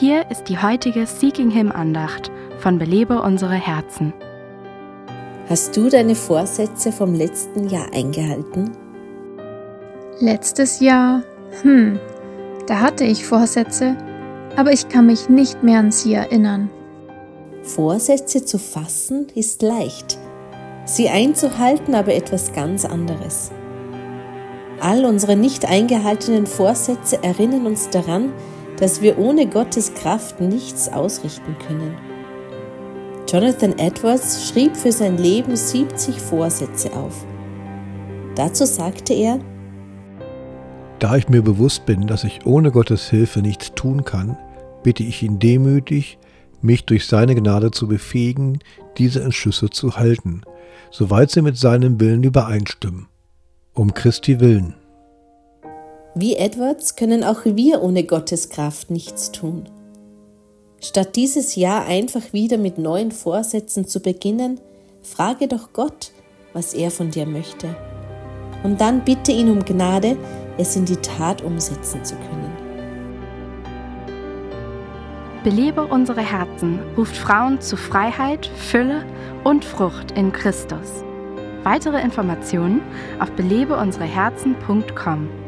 Hier ist die heutige Seeking Him Andacht von Belebe unsere Herzen. Hast du deine Vorsätze vom letzten Jahr eingehalten? Letztes Jahr, hm, da hatte ich Vorsätze, aber ich kann mich nicht mehr an sie erinnern. Vorsätze zu fassen ist leicht, sie einzuhalten aber etwas ganz anderes. All unsere nicht eingehaltenen Vorsätze erinnern uns daran, dass wir ohne Gottes Kraft nichts ausrichten können. Jonathan Edwards schrieb für sein Leben 70 Vorsätze auf. Dazu sagte er, Da ich mir bewusst bin, dass ich ohne Gottes Hilfe nichts tun kann, bitte ich ihn demütig, mich durch seine Gnade zu befähigen, diese Entschlüsse zu halten, soweit sie mit seinem Willen übereinstimmen. Um Christi willen. Wie Edwards können auch wir ohne Gottes Kraft nichts tun. Statt dieses Jahr einfach wieder mit neuen Vorsätzen zu beginnen, frage doch Gott, was er von dir möchte. Und dann bitte ihn um Gnade, es in die Tat umsetzen zu können. Belebe unsere Herzen ruft Frauen zu Freiheit, Fülle und Frucht in Christus. Weitere Informationen auf belebeunsereherzen.com.